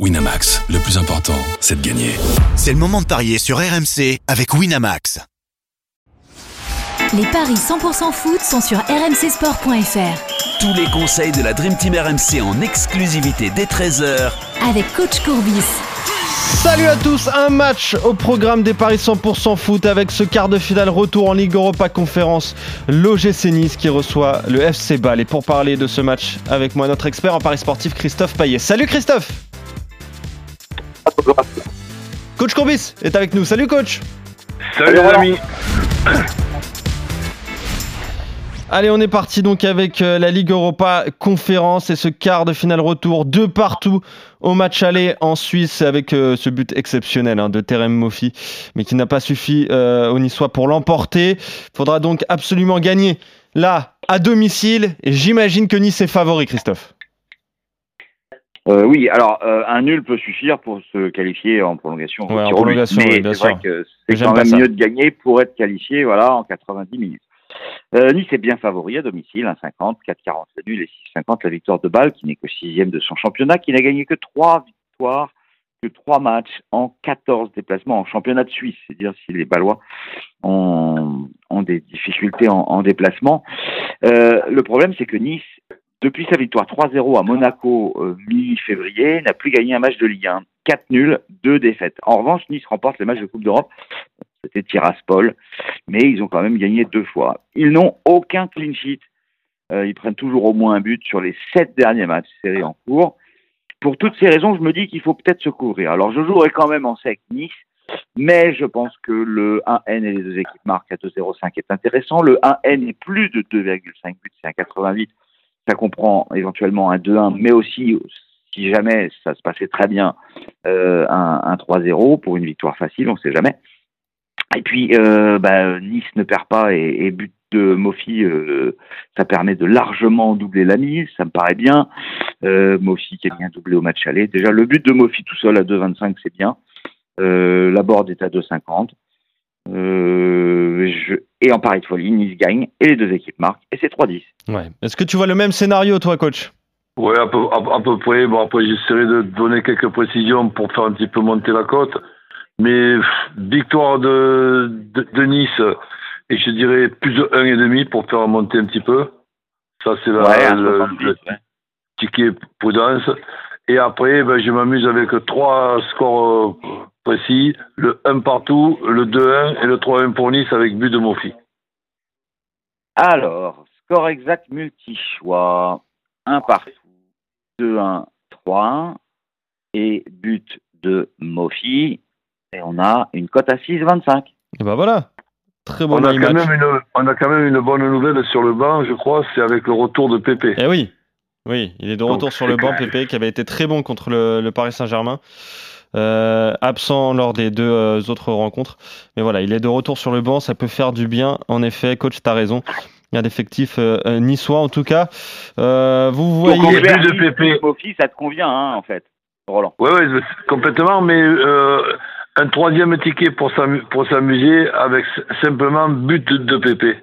Winamax, le plus important, c'est de gagner. C'est le moment de parier sur RMC avec Winamax. Les paris 100% foot sont sur rmcsport.fr. Tous les conseils de la Dream Team RMC en exclusivité dès 13h Avec coach Courbis. Salut à tous, un match au programme des paris 100% foot avec ce quart de finale retour en Ligue Europa Conférence, l'OGC Nice qui reçoit le FC Bâle. Et pour parler de ce match avec moi, notre expert en paris sportif Christophe Payet. Salut Christophe Coach Courbis est avec nous. Salut coach Salut les amis Allez, on est parti donc avec euh, la Ligue Europa Conférence et ce quart de finale retour de partout au match aller en Suisse avec euh, ce but exceptionnel hein, de Terem Moffi, mais qui n'a pas suffi euh, au Niçois pour l'emporter. Faudra donc absolument gagner là à domicile et j'imagine que Nice est favori, Christophe. Euh, oui, alors euh, un nul peut suffire pour se qualifier en prolongation. Ouais, en prolongation, mais oui, bien c'est vrai sûr. c'est quand même mieux de gagner pour être qualifié, voilà, en 90 minutes. Euh, nice est bien favori à domicile, 1,50, 4,40 le nul et 6,50 la victoire de Bâle, qui n'est que sixième de son championnat, qui n'a gagné que trois victoires, que trois matchs en 14 déplacements en championnat de Suisse. C'est dire si les Balois ont, ont des difficultés en, en déplacement. Euh, le problème, c'est que Nice, depuis sa victoire 3-0 à Monaco euh, mi-février, n'a plus gagné un match de Ligue 1. 4 nuls, 2 défaites. En revanche, Nice remporte les matchs de Coupe d'Europe. C'était Tiraspol, mais ils ont quand même gagné deux fois. Ils n'ont aucun clean sheet. Euh, ils prennent toujours au moins un but sur les sept derniers matchs séries en cours. Pour toutes ces raisons, je me dis qu'il faut peut-être se couvrir. Alors, je jouerai quand même en sec Nice, mais je pense que le 1N et les deux équipes marquent à 2,05 est intéressant. Le 1N est plus de 2,5 buts, c'est un 88. Ça comprend éventuellement un 2-1, mais aussi, si jamais ça se passait très bien, euh, un, un 3-0 pour une victoire facile, on ne sait jamais. Et puis, euh, bah, Nice ne perd pas et, et but de Mofi, euh, ça permet de largement doubler la mise, ça me paraît bien. Euh, Mofi qui est bien doublé au match aller. Déjà, le but de Mofi tout seul à 2,25, c'est bien. Euh, la board est à 2,50. Euh, je... Et en pari de folie, Nice gagne et les deux équipes marquent et c'est 3-10. Ouais. Est-ce que tu vois le même scénario, toi, coach? Ouais, à peu, à, à peu près. Bon, après, j'essaierai de donner quelques précisions pour faire un petit peu monter la cote. Mais pff, victoire de, de, de Nice, et je dirais plus de 1,5 pour faire monter un petit peu. Ça, c'est la- Ouais, le, 70, le ouais. ticket prudence. Et après, ben, je m'amuse avec trois scores euh, précis. Le 1 partout, le 2-1 et le 3-1 pour Nice avec but de Mofi. Alors, score exact multi-choix. 1 partout, 2-1, 3-1 et but de Mofi. Et on a une cote à 6,25. Et ben voilà. Très bon On a, quand match. même une, on a quand même une bonne nouvelle sur le banc, je crois, c'est avec le retour de Pépé. Eh oui, oui, il est de retour Donc, sur le banc, Pépé, qui avait été très bon contre le, le Paris Saint-Germain. Euh, absent lors des deux euh, autres rencontres. Mais voilà, il est de retour sur le banc, ça peut faire du bien. En effet, coach, tu as raison. Il y a d'effectifs euh, niçois, en tout cas. Euh, vous voyez... but clair, de Pépé. Mofi, ça te convient, hein, en fait, Roland. Ouais, ouais, complètement, mais euh, un troisième ticket pour s'amu- pour s'amuser avec simplement but de Pépé.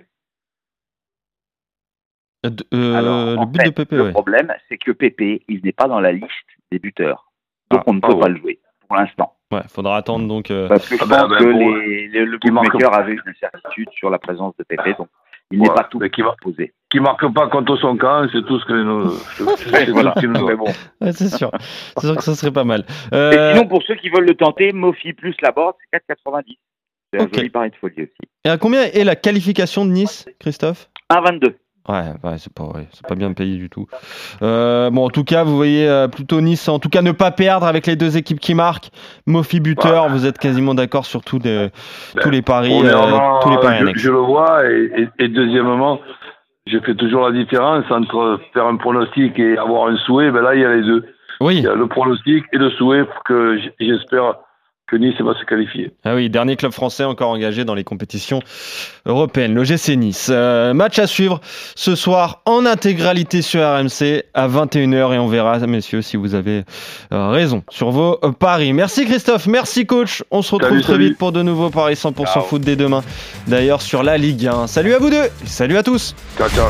Euh, Alors, le but fait, de Pépé, le ouais. problème, c'est que Pépé, il n'est pas dans la liste des buteurs. Donc, Ah, on ne peut ah pas ouais. le jouer pour l'instant. Ouais, faudra attendre donc. euh, Parce que je Ah pense ben, que bon, les, les- le bookmaker avait une incertitude sur la présence de Pépé. Donc, il n'est Ouais, pas tout qui va-. Qui marque pas contre son camp, c'est tout ce que nous. c'est voilà. bon. ouais, c'est sûr. c'est sûr que ça serait pas mal. Et Euh, sinon, pour ceux qui veulent le tenter, Mofi plus la board, c'est 4,90. C'est un Ok. joli pari de folie aussi. et à combien est la qualification de Nice, Christophe? 1,22. Ouais, ouais c'est pas, ouais, c'est pas bien payé du tout. Euh, bon, en tout cas, vous voyez euh, plutôt Nice, en tout cas ne pas perdre avec les deux équipes qui marquent. Mofi buteur, vous êtes quasiment d'accord sur tous les paris, euh, tous les paris je, le vois, et, et- et deuxièmement, je fais toujours la différence entre faire un pronostic et avoir un souhait. Ben là, il y a les deux. Il Oui, y a le pronostic et le souhait que j'espère que Nice va se qualifier. ah oui, dernier club français encore engagé dans les compétitions européennes, le GC Nice. Euh, match à suivre ce soir en intégralité sur RMC à 21h et on verra, messieurs, si vous avez euh, raison sur vos euh, paris. Merci Christophe, merci coach. On se retrouve Salut, très salut. vite pour de nouveaux paris 100% Ciao. foot dès demain. D'ailleurs sur la Ligue 1. Salut à vous deux, salut à tous. Ciao, ciao.